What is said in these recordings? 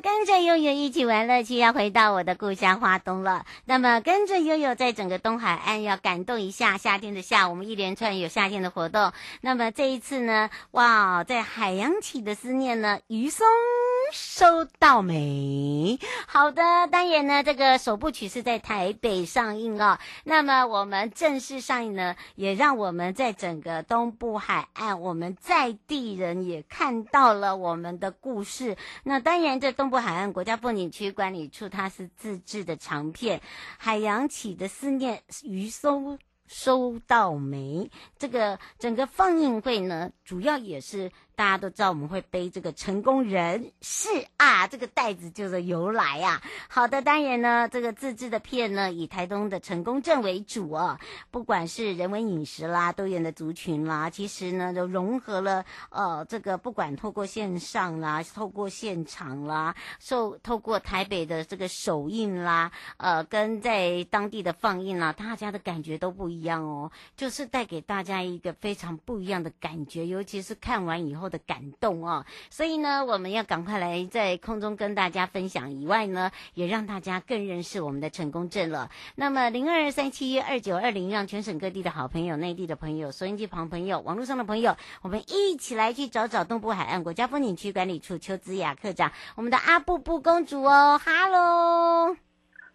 跟着悠悠一起玩乐趣，要回到我的故乡花东了。那么跟着悠悠在整个东海岸要感动一下，夏天的夏，我们一连串有夏天的活动。那么这一次呢，哇，在海洋起的思念呢，鱼松收到没。好的，当然呢，这个首部曲是在台北上映哦。那么我们正式上映呢，也让我们在整个东部海岸，我们在地人也看到了我们的故事。那当然这。东部海岸国家风景区管理处，它是自制的长片《海洋起的思念》，渔松收到没。这个整个放映会呢，主要也是。大家都知道我们会背这个成功人士啊，这个袋子就是由来啊。好的，当然呢，这个自制的片呢，以台东的成功镇为主啊。不管是人文饮食啦，多元的族群啦，其实呢都融合了呃这个不管透过线上啦，透过现场啦，受透过台北的这个首映啦，呃跟在当地的放映啦，大家的感觉都不一样哦，就是带给大家一个非常不一样的感觉，尤其是看完以后。的感动哦，所以呢，我们要赶快来在空中跟大家分享以外呢，也让大家更认识我们的成功镇了。那么零二三七二九二零，让全省各地的好朋友、内地的朋友、收音机旁朋友、网络上的朋友，我们一起来去找找东部海岸国家风景区管理处邱子雅科长，我们的阿布布公主哦，哈喽。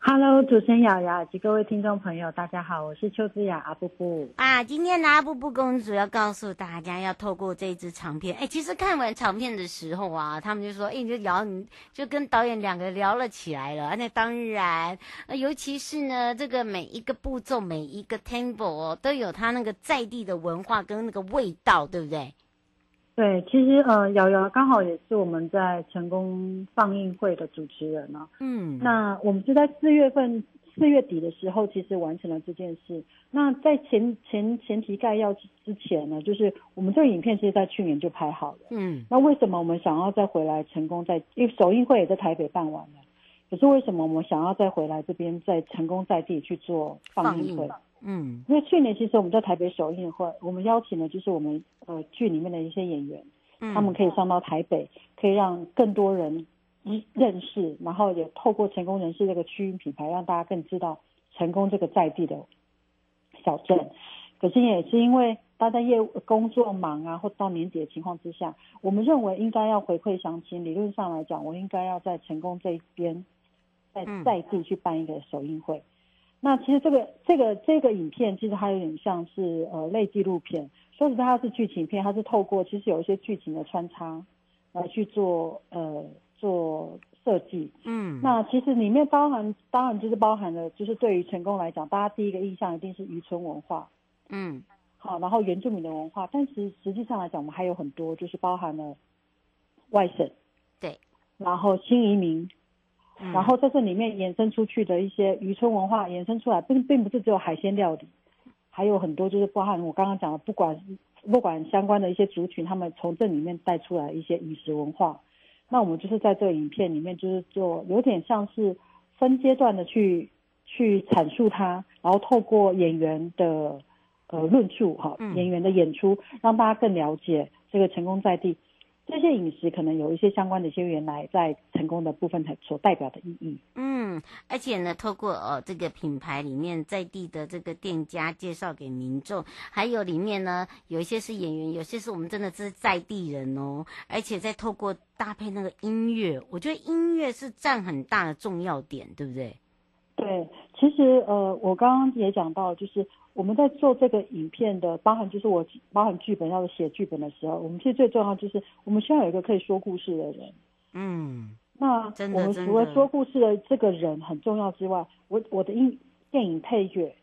Hello，主持人瑶瑶及各位听众朋友，大家好，我是邱资雅阿布布啊。今天的阿布布公主要告诉大家，要透过这一支长片。哎，其实看完长片的时候啊，他们就说，哎，你就聊，你就跟导演两个聊了起来了。那当然，尤其是呢，这个每一个步骤，每一个 tempo 哦，都有它那个在地的文化跟那个味道，对不对？对，其实呃，瑶瑶刚好也是我们在成功放映会的主持人呢、啊。嗯，那我们是在四月份四月底的时候，其实完成了这件事。那在前前前提概要之前呢，就是我们这个影片其实在去年就拍好了。嗯，那为什么我们想要再回来成功在？因为首映会也在台北办完了，可是为什么我们想要再回来这边在成功在地去做放映会？嗯，因为去年其实我们在台北首映会，我们邀请的就是我们呃剧里面的一些演员，嗯，他们可以上到台北，可以让更多人认识，然后也透过成功人士这个区域品牌，让大家更知道成功这个在地的小镇。可是也是因为大家业务工作忙啊，或到年底的情况之下，我们认为应该要回馈乡亲。理论上来讲，我应该要在成功这一边，在在地去办一个首映会。那其实这个这个这个影片其实它有点像是呃类纪录片，说实在它是剧情片，它是透过其实有一些剧情的穿插来去做呃做设计。嗯，那其实里面包含当然就是包含了就是对于成功来讲，大家第一个印象一定是渔村文化。嗯，好，然后原住民的文化，但实实际上来讲，我们还有很多就是包含了外省，对，然后新移民。然后在这里面衍生出去的一些渔村文化，衍生出来并并不是只有海鲜料理，还有很多就是包含我刚刚讲的，不管不管相关的一些族群，他们从这里面带出来一些饮食文化。那我们就是在这个影片里面，就是做有点像是分阶段的去去阐述它，然后透过演员的呃论述哈，演员的演出，让大家更了解这个成功在地。这些饮食可能有一些相关的一些原来在成功的部分所代表的意义。嗯，而且呢，透过呃这个品牌里面在地的这个店家介绍给民众，还有里面呢有一些是演员，有些是我们真的是在地人哦。而且再透过搭配那个音乐，我觉得音乐是占很大的重要点，对不对？对，其实呃，我刚刚也讲到，就是我们在做这个影片的，包含就是我包含剧本要写剧本的时候，我们其实最重要就是我们需要有一个可以说故事的人。嗯，那我们除了说故事的这个人很重要之外，我我的音电影配乐，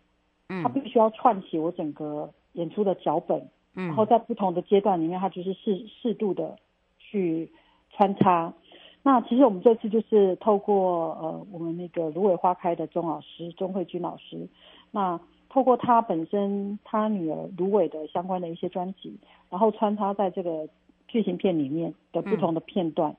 嗯，它必须要串起我整个演出的脚本，嗯，然后在不同的阶段里面，它就是适适度的去穿插。那其实我们这次就是透过呃我们那个芦苇花开的钟老师钟慧君老师，那透过他本身他女儿芦苇的相关的一些专辑，然后穿插在这个剧情片里面的不同的片段，嗯、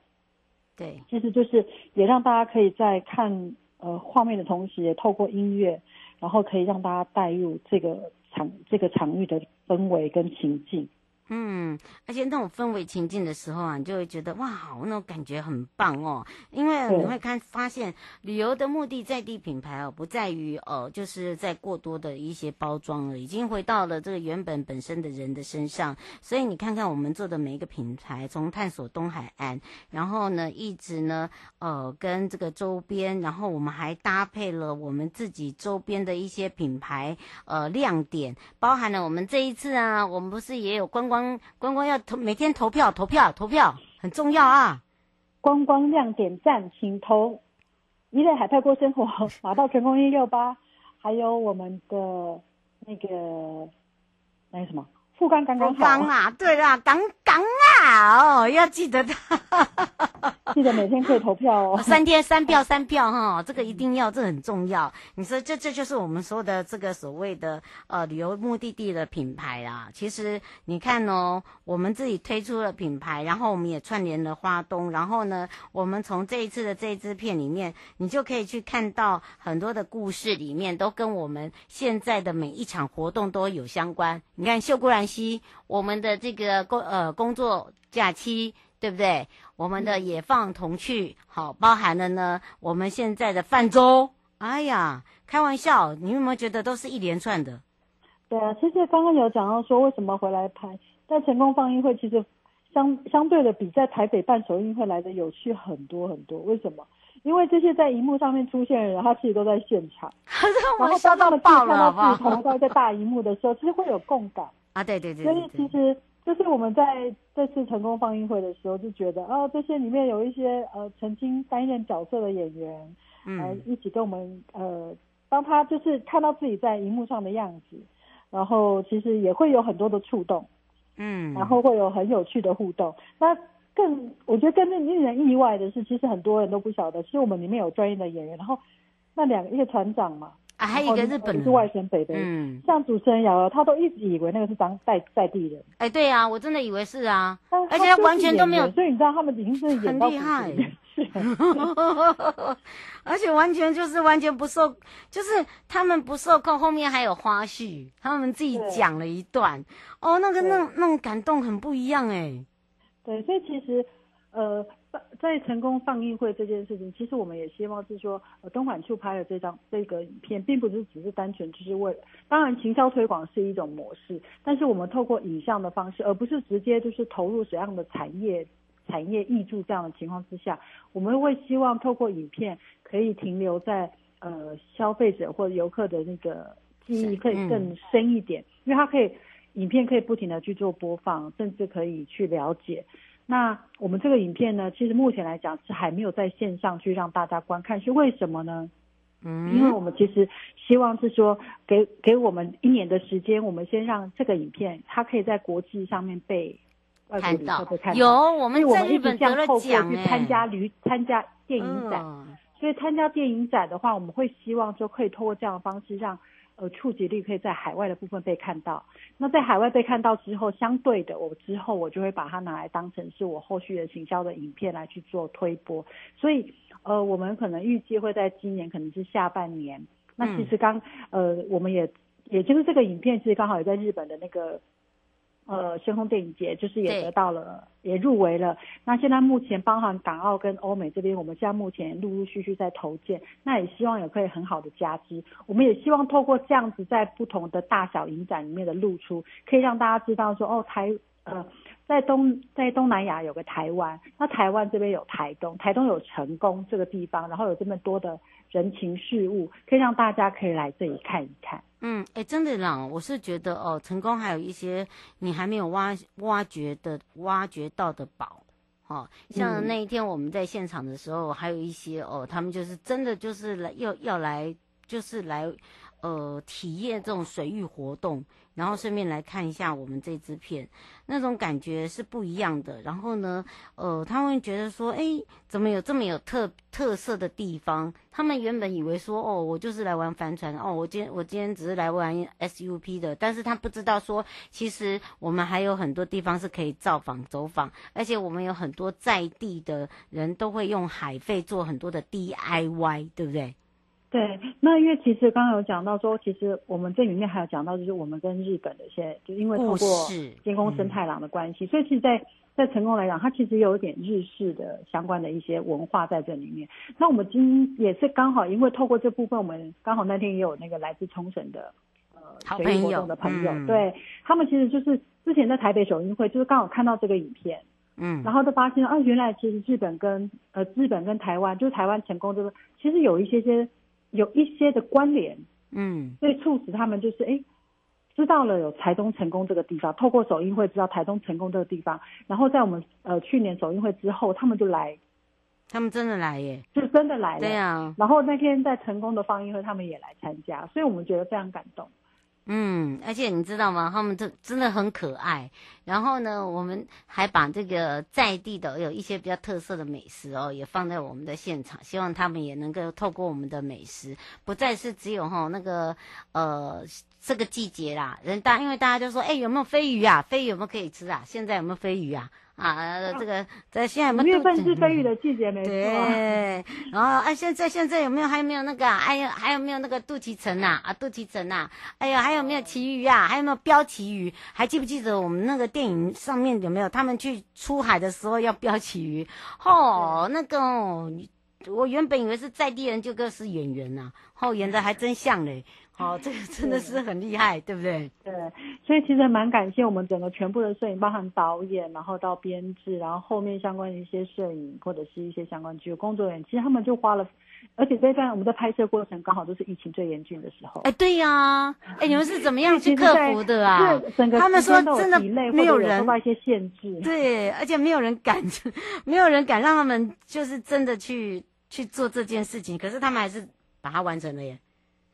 对，其实就是也让大家可以在看呃画面的同时，也透过音乐，然后可以让大家带入这个场这个场域的氛围跟情境。嗯，而且那种氛围情境的时候啊，你就会觉得哇，好那种感觉很棒哦。因为你会看发现，旅游的目的在地品牌哦，不在于哦，就是在过多的一些包装了，已经回到了这个原本本身的人的身上。所以你看看我们做的每一个品牌，从探索东海岸，然后呢，一直呢，呃，跟这个周边，然后我们还搭配了我们自己周边的一些品牌，呃，亮点，包含了我们这一次啊，我们不是也有观光。光光光要投每天投票投票投票很重要啊！观光亮点赞，请投一类海派过生活马到成功一六八，还有我们的那个那个什么富冈刚刚好啊！对啦，刚刚啊哦，要记得的。记得每天可以投票哦，三天 三票三票哈，这个一定要，这很重要。你说这这就是我们说的这个所谓的呃旅游目的地的品牌啊。其实你看哦，我们自己推出了品牌，然后我们也串联了花东，然后呢，我们从这一次的这一支片里面，你就可以去看到很多的故事里面都跟我们现在的每一场活动都有相关。你看秀姑峦溪，我们的这个工呃工作假期。对不对？我们的野放童趣，好，包含了呢。我们现在的泛舟，哎呀，开玩笑，你有没有觉得都是一连串的？对啊，其实刚刚有讲到说，为什么回来拍在成功放映会，其实相相对的比在台北办首映会来的有趣很多很多。为什么？因为这些在荧幕上面出现的人，他其实都在现场，然后当他们看到自己同在在大荧幕的时候，其实会有共感啊。对对对，对，所以其实。就是我们在这次成功放映会的时候，就觉得哦，这些里面有一些呃曾经担任角色的演员，嗯、呃，一起跟我们呃，当他就是看到自己在荧幕上的样子，然后其实也会有很多的触动，嗯，然后会有很有趣的互动。那更我觉得更令人意外的是，其实很多人都不晓得，其实我们里面有专业的演员，然后那两个一个团长嘛。啊，还有一个日本人，是外省北的，嗯，像主持人瑶瑶，他都一直以为那个是当在在地人。哎，对啊，我真的以为是啊，而且他完全都没有，所以你知道他们已经是很厉害，而且完全就是完全不受，就是他们不受控，后面还有花絮，他们自己讲了一段，哦，那个那那种感动很不一样哎，对，所以其实呃。在成功放映会这件事情，其实我们也希望是说，呃，东莞处拍的这张这个影片，并不是只是单纯就是为，当然行销推广是一种模式，但是我们透过影像的方式，而不是直接就是投入怎样的产业产业挹注这样的情况之下，我们会希望透过影片可以停留在呃消费者或者游客的那个记忆可以更深一点，因为它可以影片可以不停的去做播放，甚至可以去了解。那我们这个影片呢，其实目前来讲是还没有在线上去让大家观看，是为什么呢？嗯，因为我们其实希望是说，给给我们一年的时间，我们先让这个影片它可以在国际上面被外国旅客被看到。有，我们在日本得了奖，透过去参加旅参加电影展，嗯，所以参加电影展的话，我们会希望说可以透过这样的方式让。呃，触及率可以在海外的部分被看到。那在海外被看到之后，相对的，我之后我就会把它拿来当成是我后续的行销的影片来去做推播。所以，呃，我们可能预计会在今年，可能是下半年。那其实刚，呃，我们也，也就是这个影片，其实刚好也在日本的那个。呃，星空电影节就是也得到了，也入围了。那现在目前包含港澳跟欧美这边，我们现在目前陆陆续续在投件，那也希望也可以很好的加资。我们也希望透过这样子在不同的大小影展里面的露出，可以让大家知道说，哦，台呃，在东在东南亚有个台湾，那台湾这边有台东，台东有成功这个地方，然后有这么多的人情事物，可以让大家可以来这里看一看。嗯，哎，真的啦，我是觉得哦，成功还有一些你还没有挖挖掘的、挖掘到的宝，哦，像那一天我们在现场的时候，嗯、还有一些哦，他们就是真的就是来要要来，就是来。呃，体验这种水域活动，然后顺便来看一下我们这支片，那种感觉是不一样的。然后呢，呃，他们会觉得说，哎，怎么有这么有特特色的地方？他们原本以为说，哦，我就是来玩帆船，哦，我今天我今天只是来玩 SUP 的，但是他不知道说，其实我们还有很多地方是可以造访走访，而且我们有很多在地的人都会用海费做很多的 DIY，对不对？对，那因为其实刚刚有讲到说，其实我们这里面还有讲到，就是我们跟日本的一些，就因为透过金宫生太郎的关系，嗯、所以其实在在成功来讲，它其实有一点日式的相关的一些文化在这里面。那我们今也是刚好，因为透过这部分，我们刚好那天也有那个来自冲绳的呃水域活动的朋友，嗯、对他们其实就是之前在台北首映会，就是刚好看到这个影片，嗯，然后就发现啊，原来其实日本跟呃日本跟台湾，就是台湾成功这个，其实有一些些。有一些的关联，嗯，所以促使他们就是哎，知道了有台东成功这个地方，透过首映会知道台东成功这个地方，然后在我们呃去年首映会之后，他们就来，他们真的来耶，是真的来了，对啊，然后那天在成功的放映会，他们也来参加，所以我们觉得非常感动。嗯，而且你知道吗？他们这真的很可爱。然后呢，我们还把这个在地的有一些比较特色的美食哦，也放在我们的现场，希望他们也能够透过我们的美食，不再是只有哈那个呃这个季节啦，人大因为大家就说，哎，有没有飞鱼啊？飞鱼有没有可以吃啊？现在有没有飞鱼啊？啊，这个在现在有月份是飞鱼的季节，没错。对，然后啊，现在现在有没有？还有没有那个？哎呀，还有没有那个肚脐橙呐？啊，肚脐橙呐！哎呀，还有没有旗鱼啊？还有没有标旗鱼？还记不记得我们那个电影上面有没有？他们去出海的时候要标旗鱼？哦，那个哦，我原本以为是在地人，就个是演员呐，哦，演的还真像嘞。哦，这个 真的是很厉害，对，不对？对，所以其实蛮感谢我们整个全部的摄影，包含导演，然后到编制，然后后面相关的一些摄影或者是一些相关剧工作人员，其实他们就花了，而且这段我们在拍摄过程刚好都是疫情最严峻的时候。哎，对呀、啊，哎，你们是怎么样 去克服的啊？整个他们说真的没有人受到一些限制，对，而且没有人敢，没有人敢让他们就是真的去去做这件事情，可是他们还是把它完成了耶。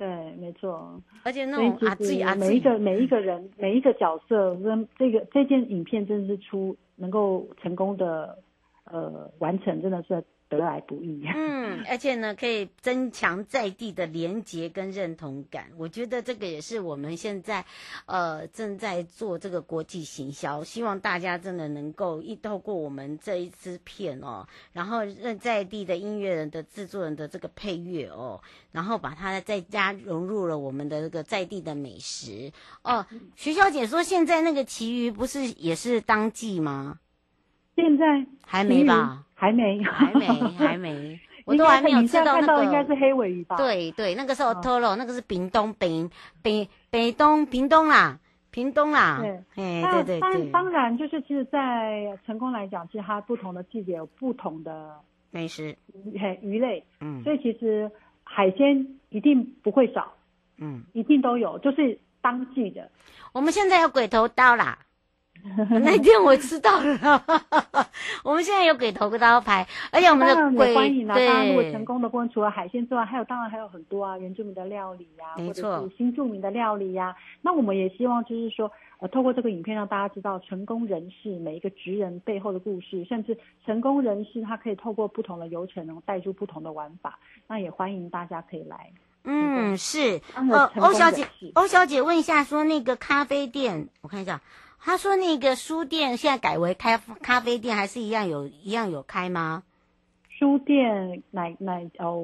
对，没错，而且那种啊，自己啊，每一个每一个人每一个角色跟这个这件影片真的是出能够成功的呃完成，真的是。得来不易。嗯，而且呢，可以增强在地的连结跟认同感。我觉得这个也是我们现在，呃，正在做这个国际行销，希望大家真的能够一透过我们这一支片哦，然后认在地的音乐人的制作人的这个配乐哦，然后把它再加融入了我们的这个在地的美食哦。徐小姐说，现在那个旗鱼不是也是当季吗？现在还没吧？还没，还没，还没，我都还没有吃到那个。应该是黑尾鱼吧？对对，那个是 Otoro，那个是屏东，北北北东，屏东啦，屏东啦。对，对对对。当然，就是其实，在成功来讲，其实它不同的季节有不同的美食，鱼鱼类。嗯。所以其实海鲜一定不会少，嗯，一定都有，就是当季的。我们现在有鬼头刀啦。那天我知道了，我们现在有鬼头刀牌，而且我们的鬼欢迎啊！当然，如果成功的除了海鲜之外，还有当然还有很多啊，原住民的料理呀、啊，没错，或者是新著名的料理呀、啊。那我们也希望就是说，呃，透过这个影片让大家知道成功人士每一个职人背后的故事，甚至成功人士他可以透过不同的流程，然后带出不同的玩法。那也欢迎大家可以来。嗯，是。呃，欧小姐，欧小姐问一下，说那个咖啡店，我看一下。他说：“那个书店现在改为开咖啡店，还是一样有一样有开吗？书店奶奶哦？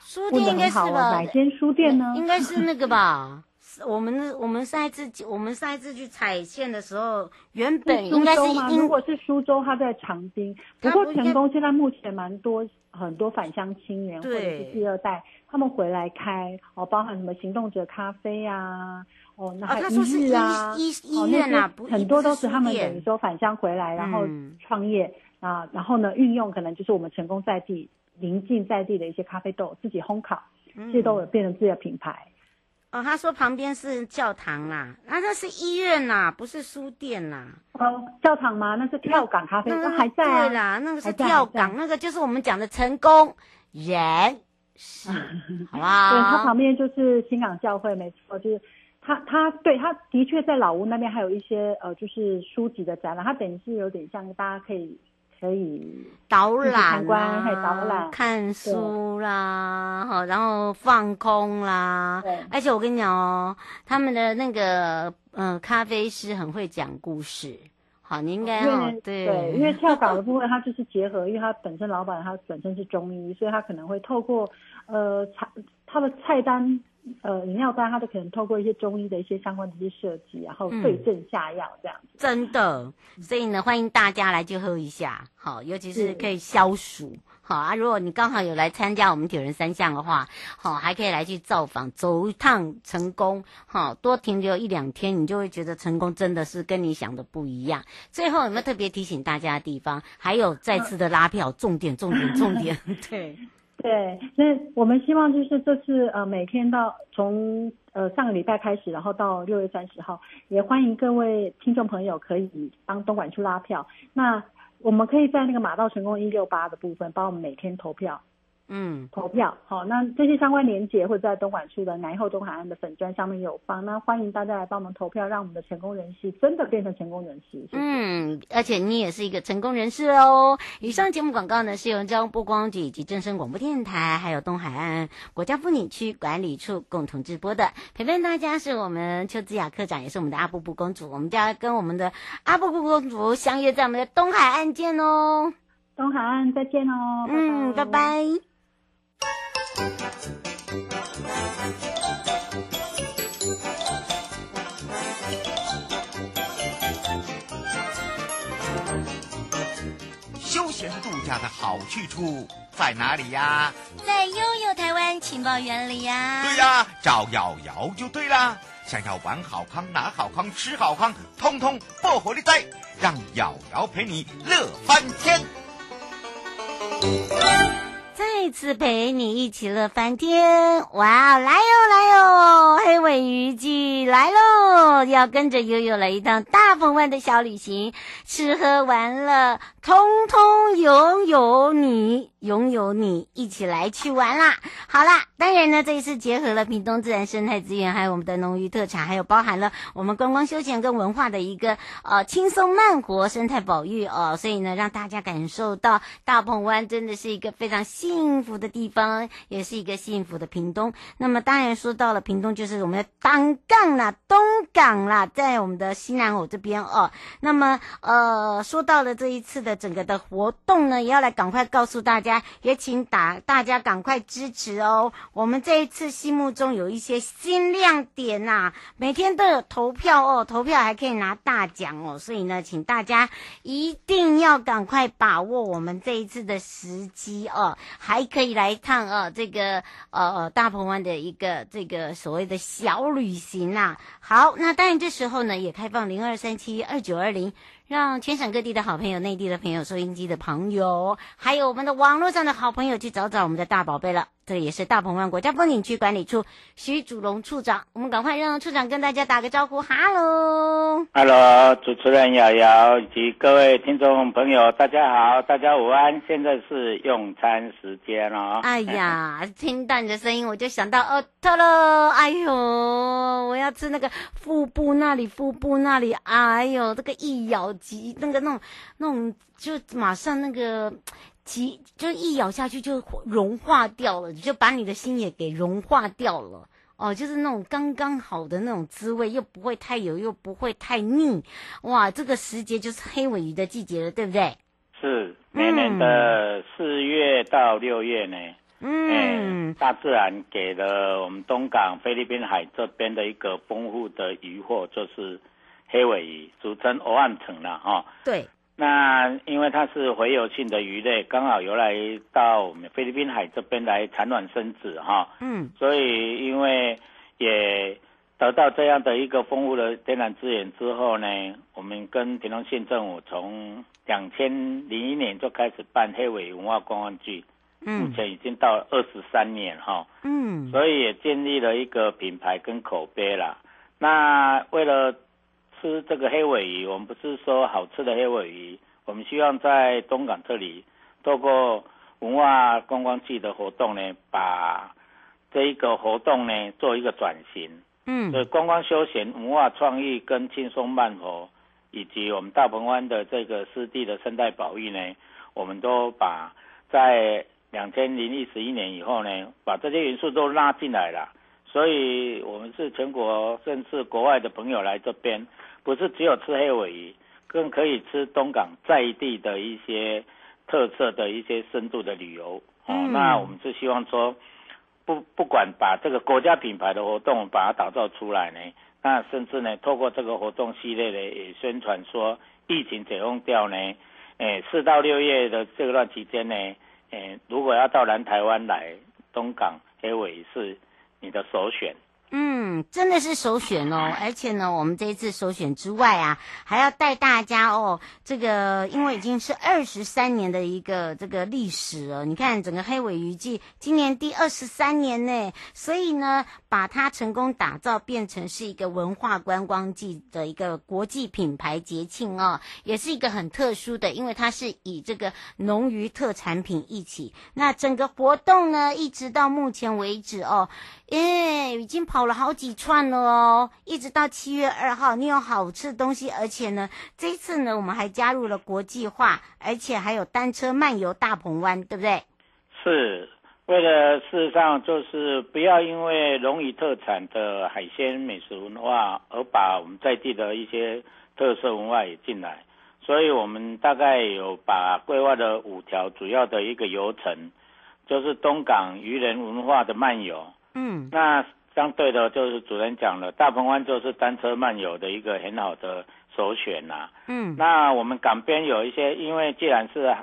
书店应该是吧？哪间书店呢？应该是那个吧？我们我们上一次我们上一次去踩线的时候，原本应该是如果是苏州，他在长滨。不过成功现在目前蛮多很多返乡青年或者是第二代。”他们回来开哦，包含什么行动者咖啡啊，哦，那还有医日啊，医医院啊，很多都是他们等于说返乡回来，然后创业、嗯、啊，然后呢，运用可能就是我们成功在地、临近在地的一些咖啡豆，自己烘烤，这些都有变成自己的品牌。哦，他说旁边是教堂啦，那、啊、那是医院呐，不是书店呐。哦，教堂吗？那是跳港咖啡，那还在、啊。对啦，那个是跳港，那个就是我们讲的成功人 是，好吧？对，他旁边就是新港教会，没错，就是他他对他的确在老屋那边还有一些呃，就是书籍的展览，他等于是有点像大家可以。可以导览、参观，可以导览、看书啦，好，然后放空啦。对，而且我跟你讲哦，他们的那个嗯、呃，咖啡师很会讲故事。好，你应该哦，对对，因为跳岛的部分，它就是结合，因为他本身老板他本身是中医，所以他可能会透过呃菜他的菜单。呃，饮料单它都可能透过一些中医的一些相关的一些设计，然后对症下药这样子。嗯、真的，所以呢，欢迎大家来去喝一下，好，尤其是可以消暑，好啊。如果你刚好有来参加我们铁人三项的话，好，还可以来去造访，走一趟成功，好，多停留一两天，你就会觉得成功真的是跟你想的不一样。最后有没有特别提醒大家的地方？还有再次的拉票，重点，重点，重点，对。对，那我们希望就是这次呃每天到从呃上个礼拜开始，然后到六月三十号，也欢迎各位听众朋友可以帮东莞去拉票。那我们可以在那个马到成功一六八的部分帮我们每天投票。嗯，投票好，那这些相关连结会在东莞区的南后东海岸的粉砖上面有放，那欢迎大家来帮我们投票，让我们的成功人士真的变成成功人士。谢谢。嗯，而且你也是一个成功人士哦。以上节目广告呢是由交通部观光局以及正声广播电台，还有东海岸国家风景区管理处共同直播的。陪伴大家是我们邱子雅科长，也是我们的阿布布公主。我们就要跟我们的阿布布公主相约在我们的东海岸见哦。东海岸再见哦。嗯。拜拜。休闲度假的好去处在哪里呀？在悠悠台湾情报园里呀。对呀，找瑶瑶就对啦。想要玩好康、拿好康、吃好康，通通不火力在，让瑶瑶陪你乐翻天。再次陪你一起乐翻天，哇！来哟来哟，黑尾鱼季来喽！要跟着悠悠来一趟大鹏湾的小旅行，吃喝玩乐，通通拥有你。拥有你一起来去玩啦！好啦，当然呢，这一次结合了屏东自然生态资源，还有我们的农渔特产，还有包含了我们观光休闲跟文化的一个呃轻松慢活生态保育哦，所以呢，让大家感受到大鹏湾真的是一个非常幸幸福的地方，也是一个幸福的屏东。那么当然说到了屏东，就是我们的东港啦、东港啦，在我们的西南偶这边哦。那么呃，说到了这一次的整个的活动呢，也要来赶快告诉大家。也请打大家赶快支持哦！我们这一次心目中有一些新亮点呐、每天都有投票哦，投票还可以拿大奖哦，所以呢，请大家一定要赶快把握我们这一次的时机哦，还还可以来一趟哦，这个呃大鹏湾的一个这个所谓的小旅行呐、啊。好，那当然这时候呢也开放零二三七二九二零。让全省各地的好朋友、内地的朋友、收音机的朋友，还有我们的网络上的好朋友，去找找我们的大宝贝了。这也是大鹏湾国家风景区管理处徐祖龙处长，我们赶快让处长跟大家打个招呼，哈喽，哈喽，主持人瑶瑶以及各位听众朋友，大家好，大家午安，现在是用餐时间哦。哎呀，听到你的声音，我就想到哦，特了，哎呦，我要吃那个腹部那里，腹部那里，哎呦，这个一咬肌，那个那种那种，就马上那个。其就一咬下去就融化掉了，就把你的心也给融化掉了哦，就是那种刚刚好的那种滋味，又不会太油，又不会太腻，哇！这个时节就是黑尾鱼的季节了，对不对？是每年的四月到六月呢，嗯、欸，大自然给了我们东港菲律宾海这边的一个丰富的渔获，就是黑尾鱼，俗称欧岸城了哈。对。那因为它是洄游性的鱼类，刚好游来到我们菲律宾海这边来产卵生子哈。嗯。所以因为也得到这样的一个丰富的天然资源之后呢，我们跟屏东县政府从两千零一年就开始办黑尾文化观光剧，嗯，目前已经到了二十三年哈。嗯。所以也建立了一个品牌跟口碑啦。那为了吃这个黑尾鱼，我们不是说好吃的黑尾鱼，我们希望在东港这里，透过文化观光季的活动呢，把这一个活动呢做一个转型。嗯，所以观光休闲、文化创意跟轻松慢活，以及我们大鹏湾的这个湿地的生态保育呢，我们都把在两千零一十一年以后呢，把这些元素都拉进来了。所以，我们是全国甚至国外的朋友来这边。不是只有吃黑尾鱼，更可以吃东港在地的一些特色的一些深度的旅游。嗯、哦，那我们是希望说，不不管把这个国家品牌的活动把它打造出来呢，那甚至呢，透过这个活动系列呢，也宣传说疫情解封掉呢，诶，四到六月的这段期间呢，诶，如果要到南台湾来，东港黑尾鱼是你的首选。嗯，真的是首选哦，而且呢，我们这一次首选之外啊，还要带大家哦，这个因为已经是二十三年的一个这个历史了，你看整个黑尾鱼季今年第二十三年呢，所以呢，把它成功打造变成是一个文化观光季的一个国际品牌节庆哦，也是一个很特殊的，因为它是以这个农渔特产品一起，那整个活动呢，一直到目前为止哦。耶，已经跑了好几串了哦，一直到七月二号，你有好吃的东西，而且呢，这一次呢，我们还加入了国际化，而且还有单车漫游大鹏湾，对不对？是为了事实上就是不要因为农渔特产的海鲜美食文化而把我们在地的一些特色文化也进来，所以我们大概有把规划的五条主要的一个游程，就是东港渔人文化的漫游。嗯，那相对的，就是主任讲了，大鹏湾就是单车漫游的一个很好的首选呐、啊。嗯，那我们港边有一些，因为既然是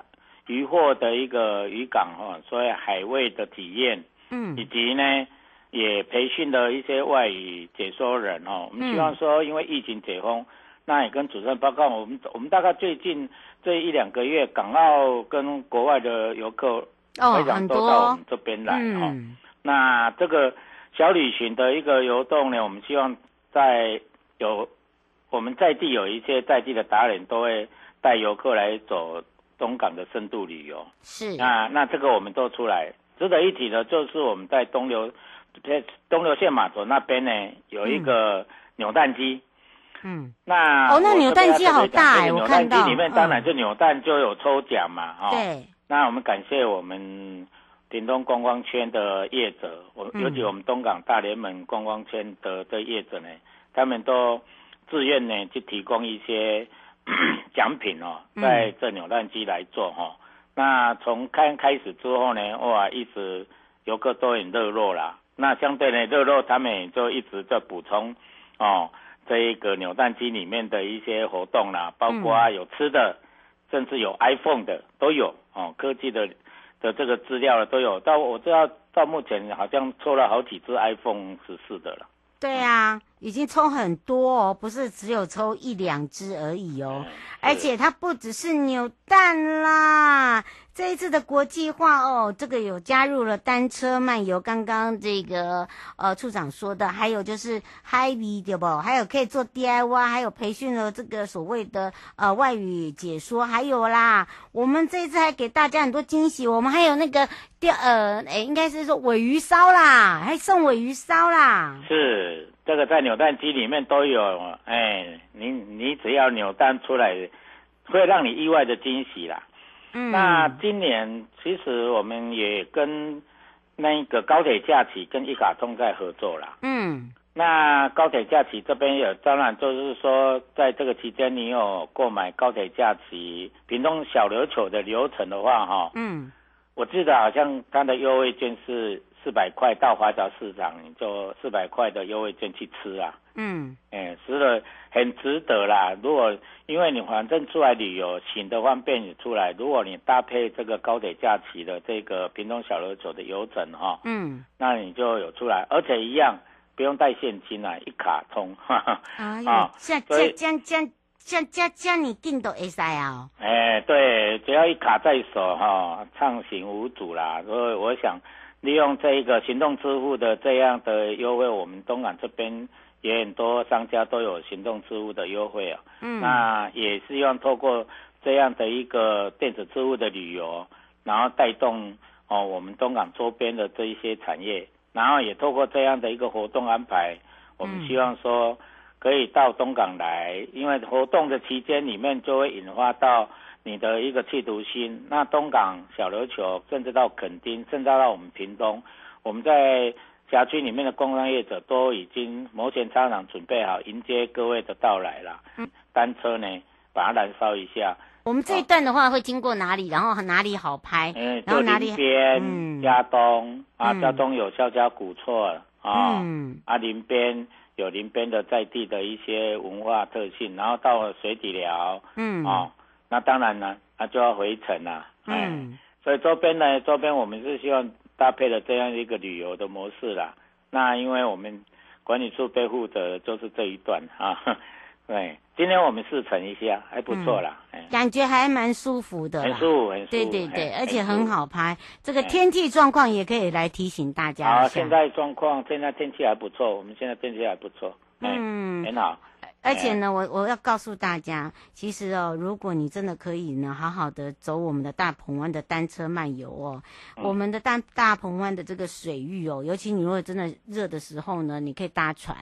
渔获的一个渔港哈，所以海味的体验，嗯，以及呢，也培训了一些外语解说人哦。我们希望说，因为疫情解封，那也跟主任报告，我们我们大概最近这一两个月，港澳跟国外的游客非常多到我们这边来哈。哦那这个小旅行的一个游动呢，我们希望在有我们在地有一些在地的达人都会带游客来走东港的深度旅游。是。那那这个我们都出来，值得一提的，就是我们在东流在东流线码头那边呢，有一个扭蛋机。嗯。那哦，那扭蛋机好大哎，我看到。扭蛋机里面当然就扭蛋就有抽奖嘛，哈、嗯。对。那我们感谢我们。屏东观光圈的业者，我尤其我们东港大联盟观光圈的的业者呢，嗯、他们都自愿呢去提供一些 奖品哦，在这扭蛋机来做哈、那从开开始之后呢，哇，一直游客都很热络啦。那相对呢，热络他们也就一直在补充哦，这一个扭蛋机里面的一些活动啦，包括有吃的，嗯、甚至有 iPhone 的都有哦，科技的。的这个资料了都有，到我知道到目前好像抽了好几只 iPhone 十四的了。对啊，已经抽很多哦，不是只有抽一两只而已哦，嗯、而且它不只是扭蛋啦。这一次的国际化哦，这个有加入了单车漫游，刚刚这个呃处长说的，还有就是 High V 对不？还有可以做 DIY，还有培训了这个所谓的呃外语解说，还有啦，我们这一次还给大家很多惊喜，我们还有那个钓呃诶，应该是说尾鱼烧啦，还送尾鱼烧啦。是，这个在扭蛋机里面都有，哎，你你只要扭蛋出来，会让你意外的惊喜啦。嗯，那今年其实我们也跟那个高铁假期跟一卡通在合作啦。嗯，那高铁假期这边有，当然就是说，在这个期间你有购买高铁假期屏东小琉球的流程的话，哈，嗯，我记得好像它的优惠券是四百块到华侨市场，你就四百块的优惠券去吃啊。嗯，哎，吃了很值得啦。如果因为你反正出来旅游，行的方便你出来，如果你搭配这个高铁假期的这个屏东小琉球的游程哈，嗯，那你就有出来，而且一样不用带现金啊，一卡通。哈哈啊，这这这这这这这你定都会使啊？哎，对，只要一卡在手哈，畅行无阻啦。所以我想利用这一个行动支付的这样的优惠，我们东港这边。也很多商家都有行动支付的优惠啊，嗯，那也是希望透过这样的一个电子支付的旅游，然后带动哦我们东港周边的这一些产业，然后也透过这样的一个活动安排，我们希望说可以到东港来，因为活动的期间里面就会引发到你的一个企图心，那东港、小琉球，甚至到垦丁，甚至到我们屏东，我们在。辖区里面的工商业者都已经摩拳擦掌，准备好迎接各位的到来了。嗯，单车呢，把它燃烧一下。我们这一段的话会经过哪里？然后哪里好拍？嗯，然后哪里？边佳冬啊，佳冬有肖家古厝啊，嗯，啊，林边有林边的在地的一些文化特性，然后到了水底寮，嗯，啊，那当然呢，那就要回程了。嗯，所以周边呢，周边我们是希望。搭配了这样一个旅游的模式啦，那因为我们管理处背负的就是这一段啊，对，今天我们试乘一下，还不错啦，嗯，感觉还蛮舒服的，很舒服，很舒服，对对对，而且很好拍。这个天气状况也可以来提醒大家。好，现在状况，现在天气还不错，我们现在天气还不错，嗯，很好。而且呢，我我要告诉大家，其实哦，如果你真的可以呢，好好的走我们的大鹏湾的单车漫游哦，嗯、我们的大大鹏湾的这个水域哦，尤其你如果真的热的时候呢，你可以搭船，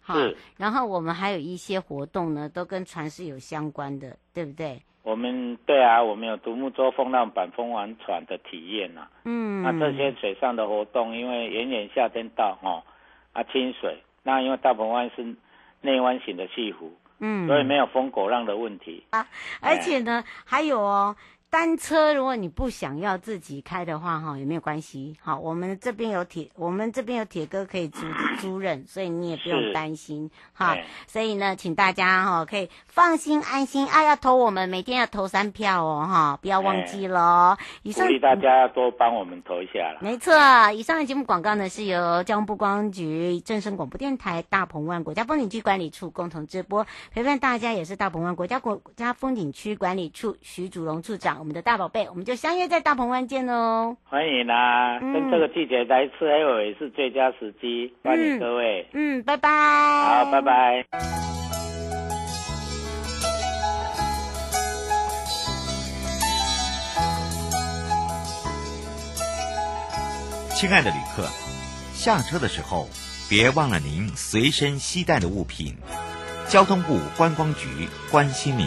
好，然后我们还有一些活动呢，都跟船是有相关的，对不对？我们对啊，我们有独木舟、风浪板、风帆船的体验呐、啊，嗯，那这些水上的活动，因为炎炎夏天到哈、哦，啊，清水，那因为大鹏湾是。内湾型的气湖，嗯，所以没有风狗浪的问题啊，而且呢，哎、还有哦。单车，如果你不想要自己开的话，哈，也没有关系。好，我们这边有铁，我们这边有铁哥可以租 租赁，所以你也不用担心。哈，所以呢，请大家哈可以放心安心啊，要投我们每天要投三票哦，哈，不要忘记了。以上鼓励大家多帮我们投一下了。没错，以上的节目广告呢是由交通部观光局、正声广播电台、大鹏湾国家风景区管理处共同直播，陪伴大家也是大鹏湾国家国家风景区管理处徐祖龙处长。我们的大宝贝，我们就相约在大鹏湾见喽！欢迎啦、啊，跟、嗯、这个季节来吃黑尾是最佳时机，欢迎各位。嗯，拜拜。好，拜拜。亲爱的旅客，下车的时候别忘了您随身携带的物品。交通部观光局关心您。